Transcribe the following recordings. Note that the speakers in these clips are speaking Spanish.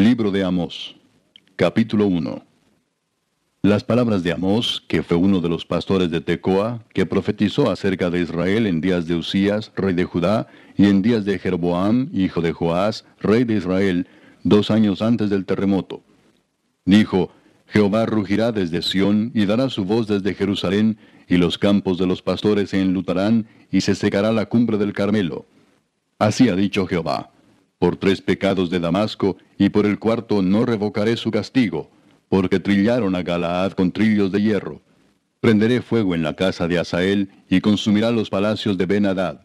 Libro de Amós, capítulo 1 Las palabras de Amós, que fue uno de los pastores de Tecoa, que profetizó acerca de Israel en días de Usías, rey de Judá, y en días de Jeroboam, hijo de Joás, rey de Israel, dos años antes del terremoto. Dijo, Jehová rugirá desde Sión y dará su voz desde Jerusalén, y los campos de los pastores se enlutarán, y se secará la cumbre del Carmelo. Así ha dicho Jehová, por tres pecados de Damasco, y por el cuarto no revocaré su castigo, porque trillaron a Galaad con trillos de hierro. Prenderé fuego en la casa de Asael, y consumirá los palacios de Ben-Hadad.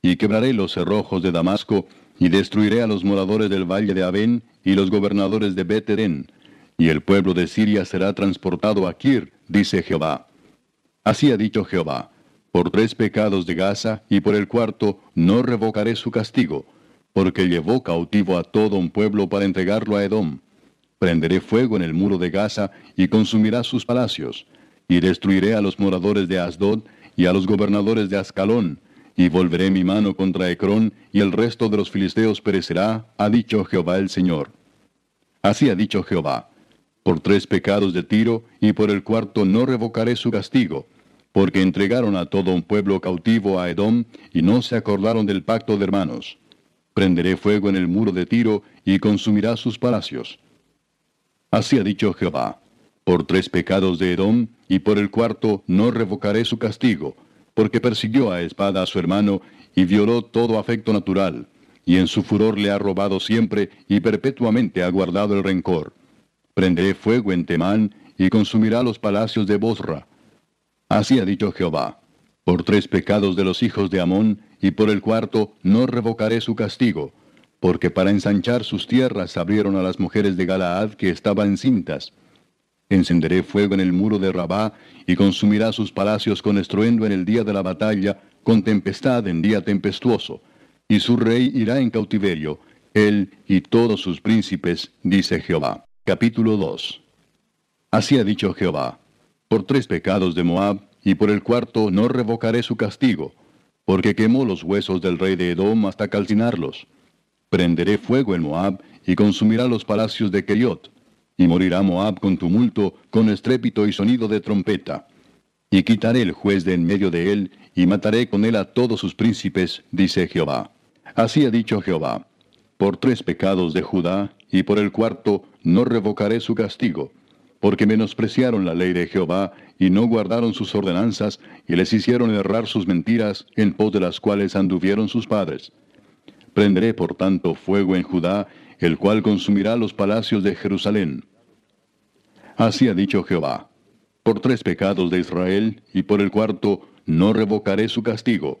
Y quebraré los cerrojos de Damasco, y destruiré a los moradores del valle de Abén, y los gobernadores de Beterén. Y el pueblo de Siria será transportado a Kir, dice Jehová. Así ha dicho Jehová, por tres pecados de Gaza, y por el cuarto no revocaré su castigo, porque llevó cautivo a todo un pueblo para entregarlo a Edom Prenderé fuego en el muro de Gaza y consumirá sus palacios, y destruiré a los moradores de Asdod y a los gobernadores de Ascalón, y volveré mi mano contra Ecrón, y el resto de los filisteos perecerá, ha dicho Jehová el Señor. Así ha dicho Jehová, por tres pecados de Tiro, y por el cuarto no revocaré su castigo, porque entregaron a todo un pueblo cautivo a Edom, y no se acordaron del pacto de hermanos. Prenderé fuego en el muro de Tiro, y consumirá sus palacios Así ha dicho Jehová, por tres pecados de Edom, y por el cuarto no revocaré su castigo, porque persiguió a espada a su hermano, y violó todo afecto natural, y en su furor le ha robado siempre, y perpetuamente ha guardado el rencor. Prenderé fuego en Temán, y consumirá los palacios de Bosra. Así ha dicho Jehová, por tres pecados de los hijos de Amón, y por el cuarto no revocaré su castigo, porque para ensanchar sus tierras abrieron a las mujeres de Galaad que estaban cintas. Encenderé fuego en el muro de Rabá, y consumirá sus palacios con estruendo en el día de la batalla, con tempestad en día tempestuoso. Y su rey irá en cautiverio, él y todos sus príncipes, dice Jehová. Capítulo 2 Así ha dicho Jehová, por tres pecados de Moab, y por el cuarto no revocaré su castigo, porque quemó los huesos del rey de Edom hasta calcinarlos Prenderé fuego en Moab, y consumirá los palacios de Keriot. Y morirá Moab con tumulto, con estrépito y sonido de trompeta. Y quitaré el juez de en medio de él, y mataré con él a todos sus príncipes, dice Jehová. Así ha dicho Jehová. Por tres pecados de Judá, y por el cuarto, no revocaré su castigo, porque menospreciaron la ley de Jehová, y no guardaron sus ordenanzas, y les hicieron errar sus mentiras, en pos de las cuales anduvieron sus padres. Prenderé por tanto fuego en Judá, el cual consumirá los palacios de Jerusalén. Así ha dicho Jehová, por tres pecados de Israel, y por el cuarto no revocaré su castigo,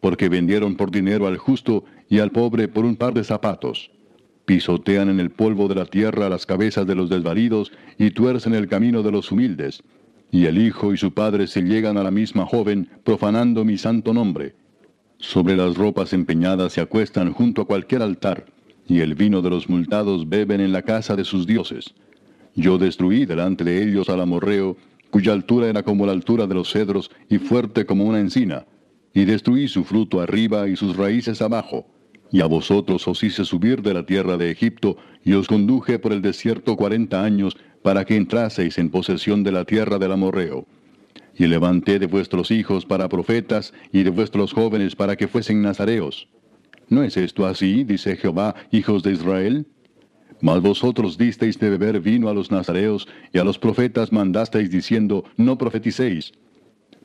porque vendieron por dinero al justo y al pobre por un par de zapatos. Pisotean en el polvo de la tierra las cabezas de los desvalidos y tuercen el camino de los humildes. Y el hijo y su padre se llegan a la misma joven, profanando mi santo nombre. Sobre las ropas empeñadas se acuestan junto a cualquier altar, y el vino de los multados beben en la casa de sus dioses. Yo destruí delante de ellos al amorreo, cuya altura era como la altura de los cedros y fuerte como una encina, y destruí su fruto arriba y sus raíces abajo. Y a vosotros os hice subir de la tierra de Egipto, y os conduje por el desierto cuarenta años, para que entraseis en posesión de la tierra del amorreo y levanté de vuestros hijos para profetas y de vuestros jóvenes para que fuesen nazareos. ¿No es esto así, dice Jehová, hijos de Israel? Mas vosotros disteis de beber vino a los nazareos, y a los profetas mandasteis diciendo, no profeticéis.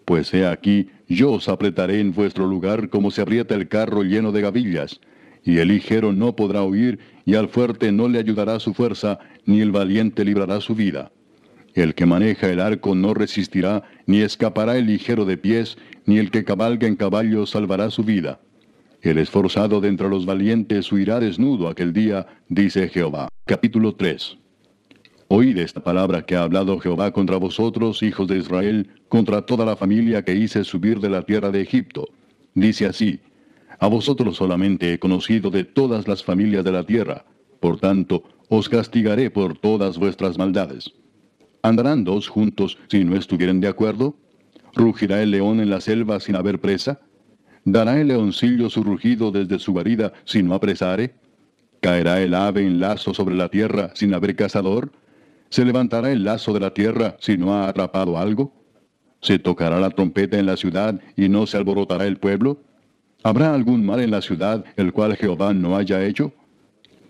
Pues he aquí, yo os apretaré en vuestro lugar como se aprieta el carro lleno de gavillas, y el ligero no podrá huir, y al fuerte no le ayudará su fuerza, ni el valiente librará su vida. El que maneja el arco no resistirá, ni escapará el ligero de pies, ni el que cabalga en caballo salvará su vida. El esforzado de entre los valientes huirá desnudo aquel día, dice Jehová. Capítulo 3. Oíd esta palabra que ha hablado Jehová contra vosotros, hijos de Israel, contra toda la familia que hice subir de la tierra de Egipto. Dice así, A vosotros solamente he conocido de todas las familias de la tierra, por tanto, os castigaré por todas vuestras maldades. ¿Andarán dos juntos si no estuvieren de acuerdo? ¿Rugirá el león en la selva sin haber presa? ¿Dará el leoncillo su rugido desde su guarida si no apresare? ¿Caerá el ave en lazo sobre la tierra sin haber cazador? ¿Se levantará el lazo de la tierra si no ha atrapado algo? ¿Se tocará la trompeta en la ciudad y no se alborotará el pueblo? ¿Habrá algún mal en la ciudad el cual Jehová no haya hecho?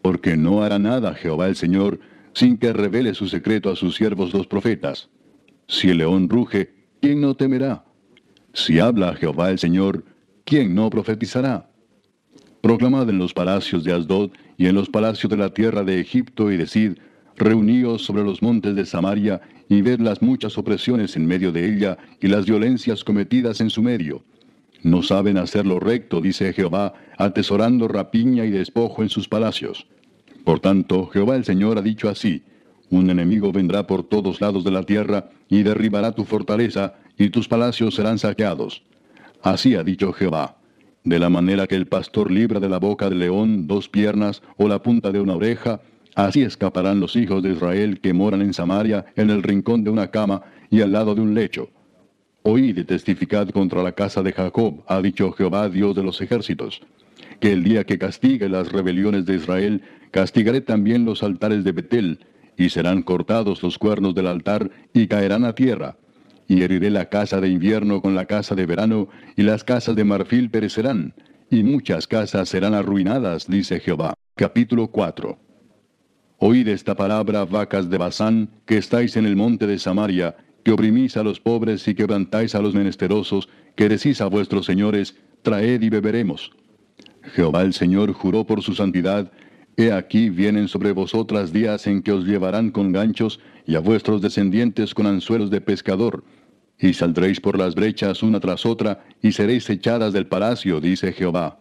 Porque no hará nada Jehová el Señor sin que revele su secreto a sus siervos los profetas. Si el león ruge, ¿quién no temerá? Si habla Jehová el Señor, ¿quién no profetizará? Proclamad en los palacios de Asdod y en los palacios de la tierra de Egipto y decid, reuníos sobre los montes de Samaria y ved las muchas opresiones en medio de ella y las violencias cometidas en su medio. No saben hacer lo recto, dice Jehová, atesorando rapiña y despojo en sus palacios. Por tanto, Jehová el Señor ha dicho así, un enemigo vendrá por todos lados de la tierra y derribará tu fortaleza, y tus palacios serán saqueados. Así ha dicho Jehová. De la manera que el pastor libra de la boca del león dos piernas o la punta de una oreja, así escaparán los hijos de Israel que moran en Samaria en el rincón de una cama y al lado de un lecho. Oíd y testificad contra la casa de Jacob, ha dicho Jehová Dios de los ejércitos que el día que castigue las rebeliones de Israel, castigaré también los altares de Betel, y serán cortados los cuernos del altar, y caerán a tierra. Y heriré la casa de invierno con la casa de verano, y las casas de marfil perecerán, y muchas casas serán arruinadas, dice Jehová. Capítulo 4 Oíd esta palabra, vacas de Basán, que estáis en el monte de Samaria, que oprimís a los pobres y quebrantáis a los menesterosos, que decís a vuestros señores, traed y beberemos. Jehová el Señor juró por su santidad, He aquí vienen sobre vosotras días en que os llevarán con ganchos, y a vuestros descendientes con anzuelos de pescador, y saldréis por las brechas una tras otra, y seréis echadas del palacio, dice Jehová.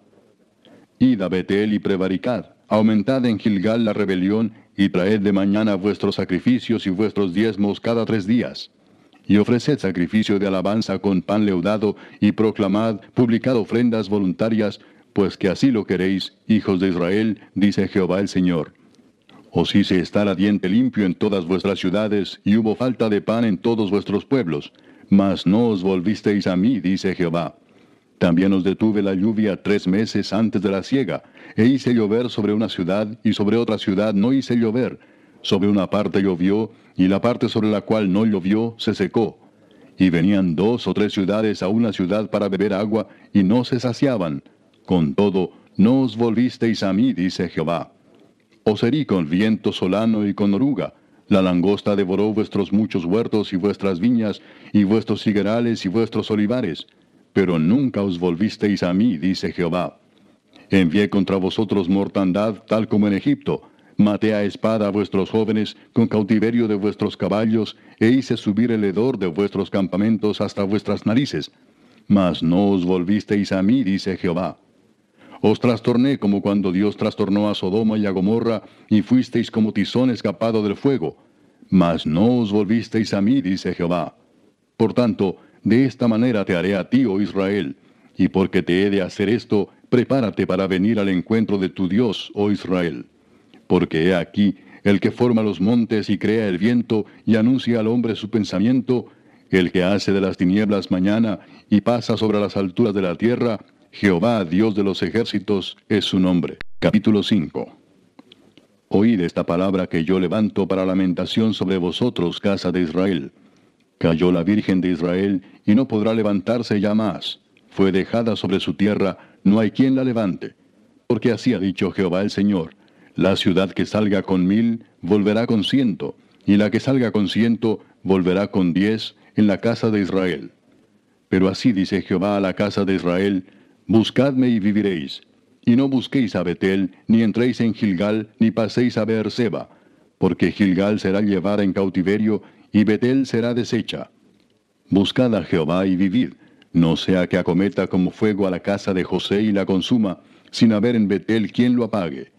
Id a Betel y prevaricad, aumentad en Gilgal la rebelión, y traed de mañana vuestros sacrificios y vuestros diezmos cada tres días. Y ofreced sacrificio de alabanza con pan leudado, y proclamad, publicad ofrendas voluntarias, pues que así lo queréis, hijos de Israel, dice Jehová el Señor. Os hice estar a diente limpio en todas vuestras ciudades, y hubo falta de pan en todos vuestros pueblos, mas no os volvisteis a mí, dice Jehová. También os detuve la lluvia tres meses antes de la siega, e hice llover sobre una ciudad, y sobre otra ciudad no hice llover. Sobre una parte llovió, y la parte sobre la cual no llovió se secó. Y venían dos o tres ciudades a una ciudad para beber agua, y no se saciaban con todo, no os volvisteis a mí, dice Jehová. Os herí con viento solano y con oruga. La langosta devoró vuestros muchos huertos y vuestras viñas, y vuestros higuerales y vuestros olivares. Pero nunca os volvisteis a mí, dice Jehová. Envié contra vosotros mortandad, tal como en Egipto. Maté a espada a vuestros jóvenes, con cautiverio de vuestros caballos, e hice subir el hedor de vuestros campamentos hasta vuestras narices. Mas no os volvisteis a mí, dice Jehová. Os trastorné como cuando Dios trastornó a Sodoma y a Gomorra, y fuisteis como tizón escapado del fuego. Mas no os volvisteis a mí, dice Jehová. Por tanto, de esta manera te haré a ti, oh Israel. Y porque te he de hacer esto, prepárate para venir al encuentro de tu Dios, oh Israel. Porque he aquí, el que forma los montes y crea el viento y anuncia al hombre su pensamiento, el que hace de las tinieblas mañana y pasa sobre las alturas de la tierra, Jehová, Dios de los ejércitos, es su nombre. Capítulo 5. Oíd esta palabra que yo levanto para lamentación sobre vosotros, casa de Israel. Cayó la Virgen de Israel y no podrá levantarse ya más. Fue dejada sobre su tierra, no hay quien la levante. Porque así ha dicho Jehová el Señor. La ciudad que salga con mil volverá con ciento, y la que salga con ciento volverá con diez en la casa de Israel. Pero así dice Jehová a la casa de Israel, Buscadme y viviréis. Y no busquéis a Betel, ni entréis en Gilgal, ni paséis a Beerseba, porque Gilgal será llevada en cautiverio, y Betel será deshecha. Buscad a Jehová y vivid, no sea que acometa como fuego a la casa de José y la consuma, sin haber en Betel quien lo apague.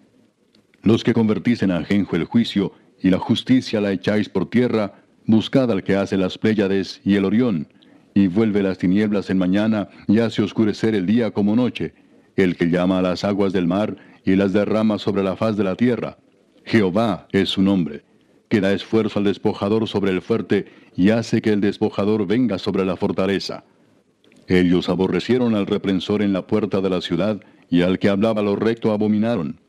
Los que convertís en ajenjo el juicio, y la justicia la echáis por tierra, buscad al que hace las Pléyades y el Orión, y vuelve las tinieblas en mañana, y hace oscurecer el día como noche, el que llama a las aguas del mar, y las derrama sobre la faz de la tierra. Jehová es su nombre, que da esfuerzo al despojador sobre el fuerte, y hace que el despojador venga sobre la fortaleza. Ellos aborrecieron al reprensor en la puerta de la ciudad, y al que hablaba lo recto abominaron.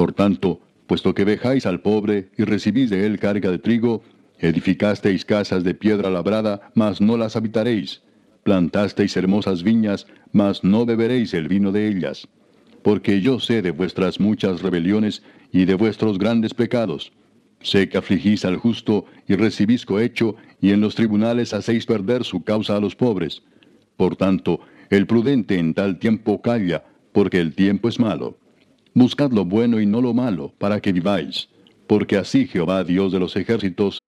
Por tanto, puesto que vejáis al pobre y recibís de él carga de trigo, edificasteis casas de piedra labrada, mas no las habitaréis. Plantasteis hermosas viñas, mas no beberéis el vino de ellas. Porque yo sé de vuestras muchas rebeliones y de vuestros grandes pecados. Sé que afligís al justo y recibís cohecho, y en los tribunales hacéis perder su causa a los pobres. Por tanto, el prudente en tal tiempo calla, porque el tiempo es malo. Buscad lo bueno y no lo malo, para que viváis, porque así Jehová Dios de los ejércitos.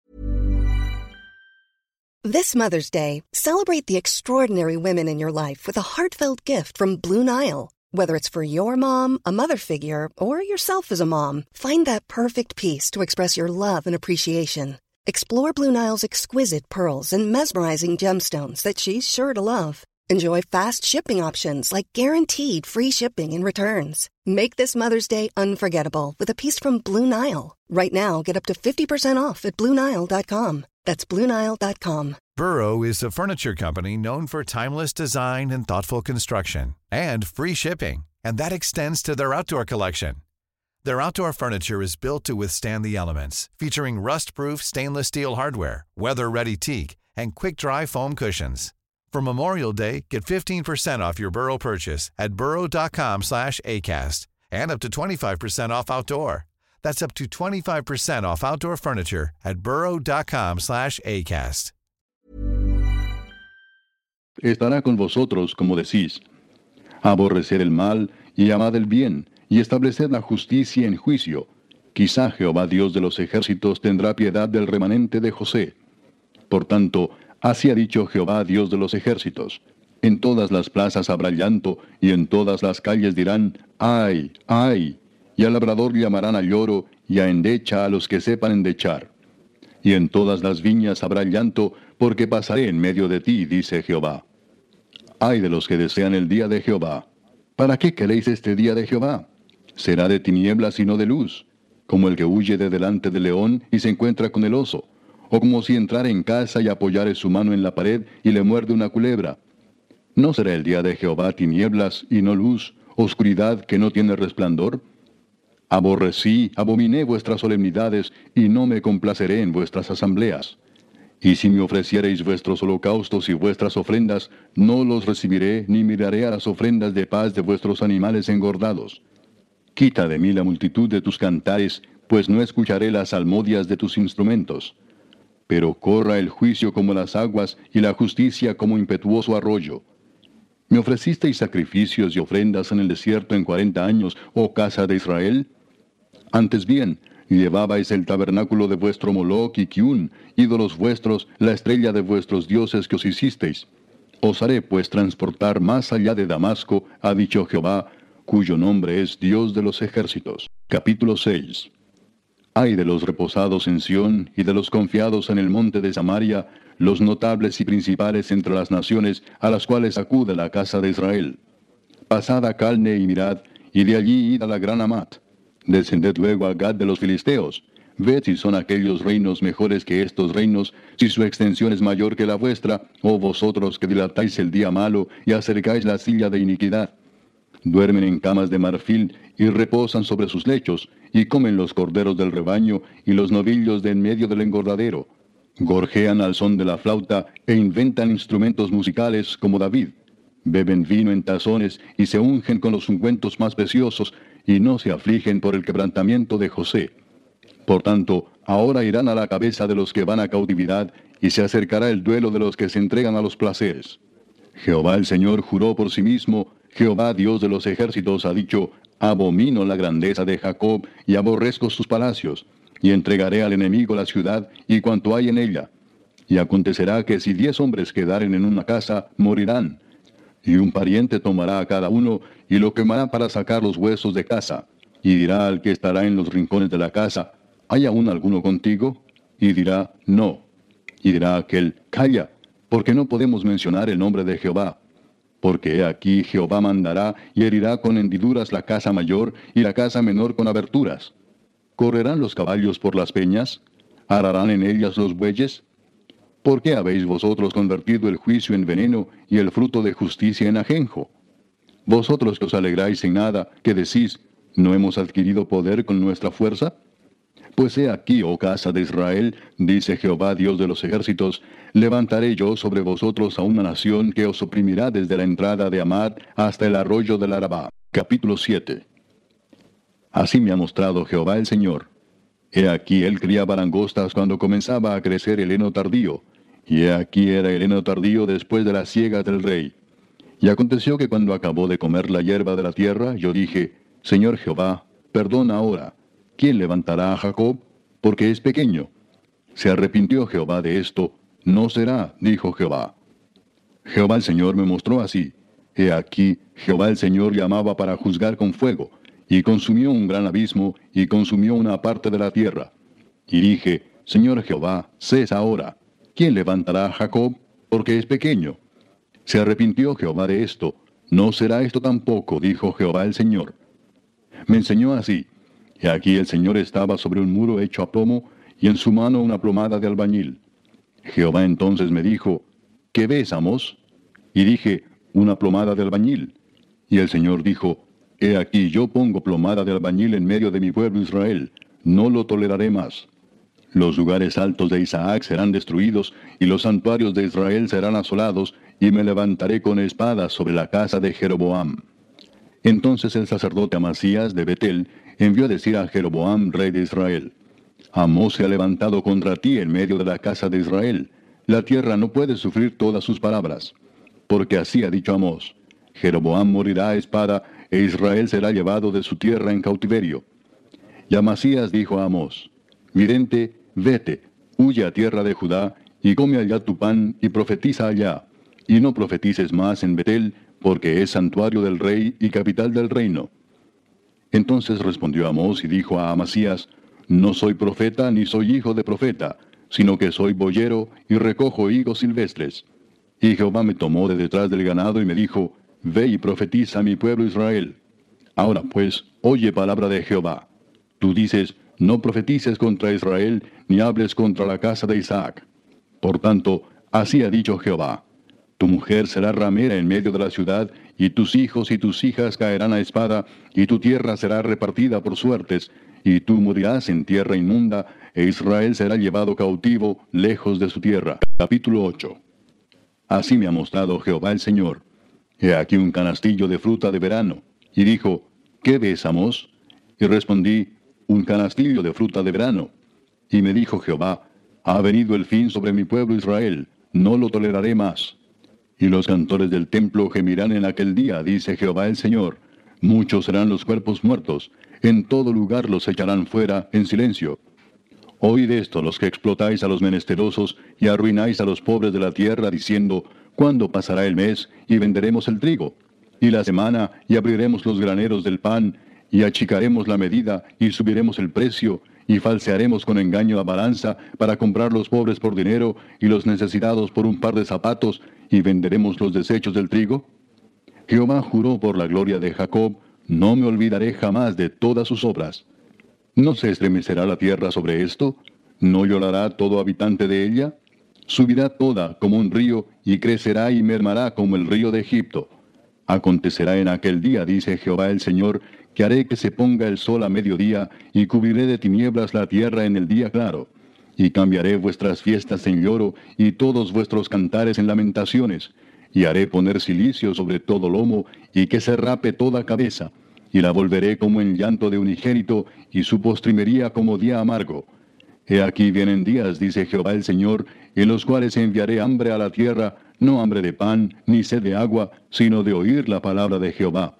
This Mother's Day, celebrate the extraordinary women in your life with a heartfelt gift from Blue Nile. Whether it's for your mom, a mother figure, or yourself as a mom, find that perfect piece to express your love and appreciation. Explore Blue Nile's exquisite pearls and mesmerizing gemstones that she's sure to love. Enjoy fast shipping options like guaranteed free shipping and returns. Make this Mother's Day unforgettable with a piece from Blue Nile. Right now, get up to 50% off at BlueNile.com. That's BlueNile.com. Burrow is a furniture company known for timeless design and thoughtful construction and free shipping, and that extends to their outdoor collection. Their outdoor furniture is built to withstand the elements, featuring rust-proof stainless steel hardware, weather-ready teak, and quick-dry foam cushions. For Memorial Day, get 15% off your Burrow purchase at burrow.com slash ACAST and up to 25% off outdoor. That's up to 25% off outdoor furniture at burrow.com slash ACAST. Estará con vosotros, como decís. Aborrecer el mal y amad el bien, y estableced la justicia en juicio. Quizá Jehová Dios de los ejércitos tendrá piedad del remanente de José. Por tanto, así ha dicho Jehová Dios de los ejércitos. En todas las plazas habrá llanto, y en todas las calles dirán, ay, ay, y al labrador llamarán a lloro, y a endecha a los que sepan endechar. Y en todas las viñas habrá llanto, porque pasaré en medio de ti, dice Jehová. Ay de los que desean el día de Jehová. ¿Para qué queréis este día de Jehová? Será de tinieblas y no de luz, como el que huye de delante del león y se encuentra con el oso, o como si entrara en casa y apoyare su mano en la pared y le muerde una culebra. ¿No será el día de Jehová tinieblas y no luz, oscuridad que no tiene resplandor? Aborrecí, abominé vuestras solemnidades, y no me complaceré en vuestras asambleas. Y si me ofreciereis vuestros holocaustos y vuestras ofrendas, no los recibiré, ni miraré a las ofrendas de paz de vuestros animales engordados. Quita de mí la multitud de tus cantares, pues no escucharé las salmodias de tus instrumentos. Pero corra el juicio como las aguas, y la justicia como impetuoso arroyo. ¿Me ofrecisteis sacrificios y ofrendas en el desierto en cuarenta años, oh casa de Israel? Antes bien, llevabais el tabernáculo de vuestro Moloch y Kiun, ídolos vuestros, la estrella de vuestros dioses que os hicisteis. Os haré pues transportar más allá de Damasco, ha dicho Jehová, cuyo nombre es Dios de los ejércitos. Capítulo 6 Ay de los reposados en Sión y de los confiados en el monte de Samaria, los notables y principales entre las naciones a las cuales acude la casa de Israel. Pasad a Calne y mirad, y de allí id a la gran Amat Descended luego a Gad de los filisteos. Ved si son aquellos reinos mejores que estos reinos, si su extensión es mayor que la vuestra, o vosotros que dilatáis el día malo y acercáis la silla de iniquidad. Duermen en camas de marfil y reposan sobre sus lechos, y comen los corderos del rebaño y los novillos de en medio del engordadero. Gorjean al son de la flauta e inventan instrumentos musicales como David. Beben vino en tazones y se ungen con los ungüentos más preciosos y no se afligen por el quebrantamiento de José. Por tanto, ahora irán a la cabeza de los que van a cautividad, y se acercará el duelo de los que se entregan a los placeres. Jehová el Señor juró por sí mismo, Jehová Dios de los ejércitos ha dicho, abomino la grandeza de Jacob y aborrezco sus palacios, y entregaré al enemigo la ciudad y cuanto hay en ella. Y acontecerá que si diez hombres quedaren en una casa, morirán, y un pariente tomará a cada uno y lo quemará para sacar los huesos de casa, y dirá al que estará en los rincones de la casa, ¿hay aún alguno contigo? Y dirá, no. Y dirá aquel, calla, porque no podemos mencionar el nombre de Jehová. Porque aquí Jehová mandará y herirá con hendiduras la casa mayor y la casa menor con aberturas. ¿Correrán los caballos por las peñas? ¿Ararán en ellas los bueyes? ¿Por qué habéis vosotros convertido el juicio en veneno y el fruto de justicia en ajenjo? Vosotros que os alegráis en nada, que decís, ¿no hemos adquirido poder con nuestra fuerza? Pues he aquí, oh casa de Israel, dice Jehová Dios de los ejércitos, levantaré yo sobre vosotros a una nación que os oprimirá desde la entrada de Amad hasta el arroyo del Arabá. Capítulo 7. Así me ha mostrado Jehová el Señor. He aquí él criaba langostas cuando comenzaba a crecer el heno tardío, y he aquí era el heno tardío después de la siega del rey. Y aconteció que cuando acabó de comer la hierba de la tierra, yo dije, Señor Jehová, perdona ahora. ¿Quién levantará a Jacob? Porque es pequeño. Se arrepintió Jehová de esto. No será, dijo Jehová. Jehová el Señor me mostró así. He aquí, Jehová el Señor llamaba para juzgar con fuego, y consumió un gran abismo, y consumió una parte de la tierra. Y dije, Señor Jehová, cesa ahora. ¿quién levantará a Jacob? Porque es pequeño. Se arrepintió Jehová de esto. No será esto tampoco, dijo Jehová el Señor. Me enseñó así. Y aquí el Señor estaba sobre un muro hecho a plomo, y en su mano una plomada de albañil. Jehová entonces me dijo, ¿qué ves, Amos? Y dije, una plomada de albañil. Y el Señor dijo, He aquí yo pongo plomada de albañil en medio de mi pueblo Israel, no lo toleraré más. Los lugares altos de Isaac serán destruidos, y los santuarios de Israel serán asolados, y me levantaré con espada sobre la casa de Jeroboam. Entonces el sacerdote Amasías de Betel envió a decir a Jeroboam, rey de Israel, Amós se ha levantado contra ti en medio de la casa de Israel. La tierra no puede sufrir todas sus palabras. Porque así ha dicho Amós, Jeroboam morirá a espada, e Israel será llevado de su tierra en cautiverio. Y Amasías dijo a Amós, Mirente, Vete, huye a tierra de Judá, y come allá tu pan, y profetiza allá. Y no profetices más en Betel, porque es santuario del rey y capital del reino. Entonces respondió Amós y dijo a Amasías, No soy profeta ni soy hijo de profeta, sino que soy boyero y recojo higos silvestres. Y Jehová me tomó de detrás del ganado y me dijo, Ve y profetiza a mi pueblo Israel. Ahora pues, oye palabra de Jehová. Tú dices, no profetices contra Israel, ni hables contra la casa de Isaac. Por tanto, así ha dicho Jehová, tu mujer será ramera en medio de la ciudad, y tus hijos y tus hijas caerán a espada, y tu tierra será repartida por suertes, y tú morirás en tierra inmunda, e Israel será llevado cautivo lejos de su tierra. Capítulo 8. Así me ha mostrado Jehová el Señor. He aquí un canastillo de fruta de verano. Y dijo, ¿qué ves, Y respondí, un canastillo de fruta de verano. Y me dijo Jehová, ha venido el fin sobre mi pueblo Israel, no lo toleraré más. Y los cantores del templo gemirán en aquel día, dice Jehová el Señor. Muchos serán los cuerpos muertos, en todo lugar los echarán fuera en silencio. Oíd esto los que explotáis a los menesterosos y arruináis a los pobres de la tierra, diciendo, ¿cuándo pasará el mes y venderemos el trigo? Y la semana y abriremos los graneros del pan y achicaremos la medida y subiremos el precio y falsearemos con engaño la balanza para comprar los pobres por dinero y los necesitados por un par de zapatos y venderemos los desechos del trigo? Jehová juró por la gloria de Jacob, no me olvidaré jamás de todas sus obras. ¿No se estremecerá la tierra sobre esto? ¿No llorará todo habitante de ella? Subirá toda como un río y crecerá y mermará como el río de Egipto. Acontecerá en aquel día, dice Jehová el Señor, que haré que se ponga el sol a mediodía, y cubriré de tinieblas la tierra en el día claro. Y cambiaré vuestras fiestas en lloro, y todos vuestros cantares en lamentaciones. Y haré poner silicio sobre todo lomo, y que se rape toda cabeza. Y la volveré como en llanto de unigénito, y su postrimería como día amargo. He aquí vienen días, dice Jehová el Señor, en los cuales enviaré hambre a la tierra, no hambre de pan, ni sed de agua, sino de oír la palabra de Jehová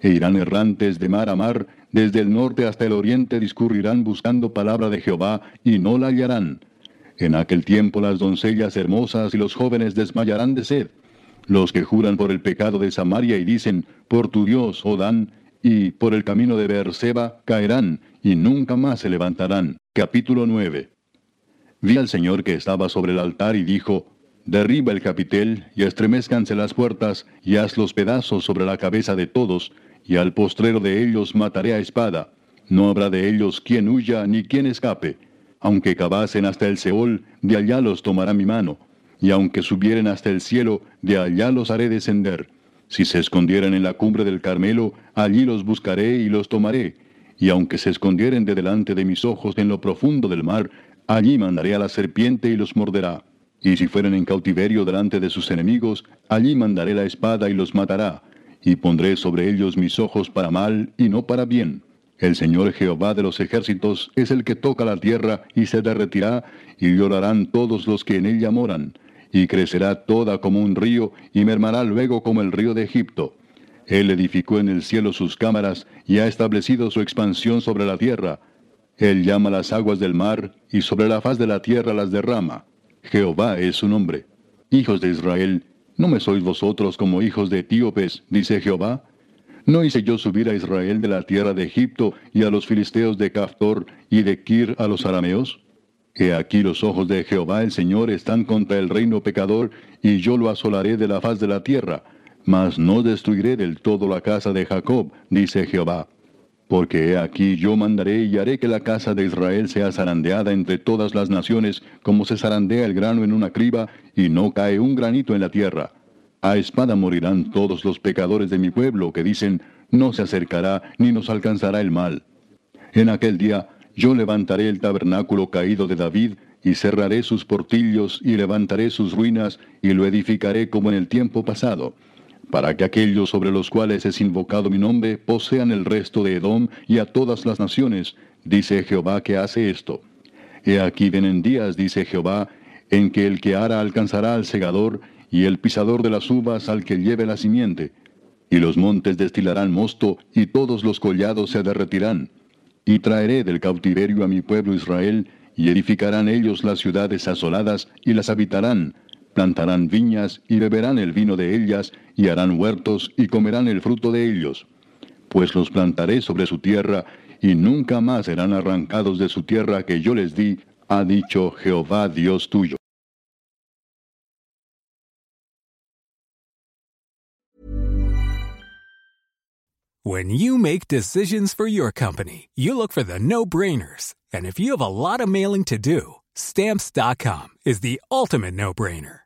e irán errantes de mar a mar, desde el norte hasta el oriente discurrirán buscando palabra de Jehová, y no la hallarán. En aquel tiempo las doncellas hermosas y los jóvenes desmayarán de sed, los que juran por el pecado de Samaria y dicen, por tu Dios, oh Dan, y por el camino de Beerseba caerán, y nunca más se levantarán. Capítulo 9. Vi al Señor que estaba sobre el altar y dijo, Derriba el capitel, y estremezcanse las puertas, y haz los pedazos sobre la cabeza de todos, y al postrero de ellos mataré a espada. No habrá de ellos quien huya ni quien escape. Aunque cavasen hasta el Seol, de allá los tomará mi mano y aunque subieren hasta el cielo, de allá los haré descender. Si se escondieran en la cumbre del Carmelo, allí los buscaré y los tomaré. Y aunque se escondieren de delante de mis ojos en lo profundo del mar, allí mandaré a la serpiente y los morderá. Y si fueren en cautiverio delante de sus enemigos, allí mandaré la espada y los matará. Y pondré sobre ellos mis ojos para mal y no para bien. El Señor Jehová de los ejércitos es el que toca la tierra y se derretirá, y llorarán todos los que en ella moran y crecerá toda como un río, y mermará luego como el río de Egipto. Él edificó en el cielo sus cámaras, y ha establecido su expansión sobre la tierra. Él llama las aguas del mar, y sobre la faz de la tierra las derrama. Jehová es su nombre. Hijos de Israel, ¿no me sois vosotros como hijos de etíopes? dice Jehová. ¿No hice yo subir a Israel de la tierra de Egipto y a los filisteos de Caftor y de Kir a los arameos? He aquí los ojos de Jehová el Señor están contra el reino pecador, y yo lo asolaré de la faz de la tierra, mas no destruiré del todo la casa de Jacob, dice Jehová. Porque aquí yo mandaré y haré que la casa de Israel sea zarandeada entre todas las naciones, como se zarandea el grano en una criba, y no cae un granito en la tierra. A espada morirán todos los pecadores de mi pueblo, que dicen, no se acercará, ni nos alcanzará el mal. En aquel día yo levantaré el tabernáculo caído de David, y cerraré sus portillos, y levantaré sus ruinas, y lo edificaré como en el tiempo pasado, para que aquellos sobre los cuales es invocado mi nombre posean el resto de Edom y a todas las naciones, dice Jehová que hace esto. He aquí vienen días, dice Jehová, en que el que ara alcanzará al segador, y el pisador de las uvas al que lleve la simiente. Y los montes destilarán mosto, y todos los collados se derretirán y traeré del cautiverio a mi pueblo Israel, y edificarán ellos las ciudades asoladas, y las habitarán, plantarán viñas, y beberán el vino de ellas, y harán huertos, y comerán el fruto de ellos. Pues los plantaré sobre su tierra, y nunca más serán arrancados de su tierra que yo les di, ha dicho Jehová Dios tuyo. When you make decisions for your company, you look for the no-brainers. And if you have a lot of mailing to do, stamps.com is the ultimate no-brainer.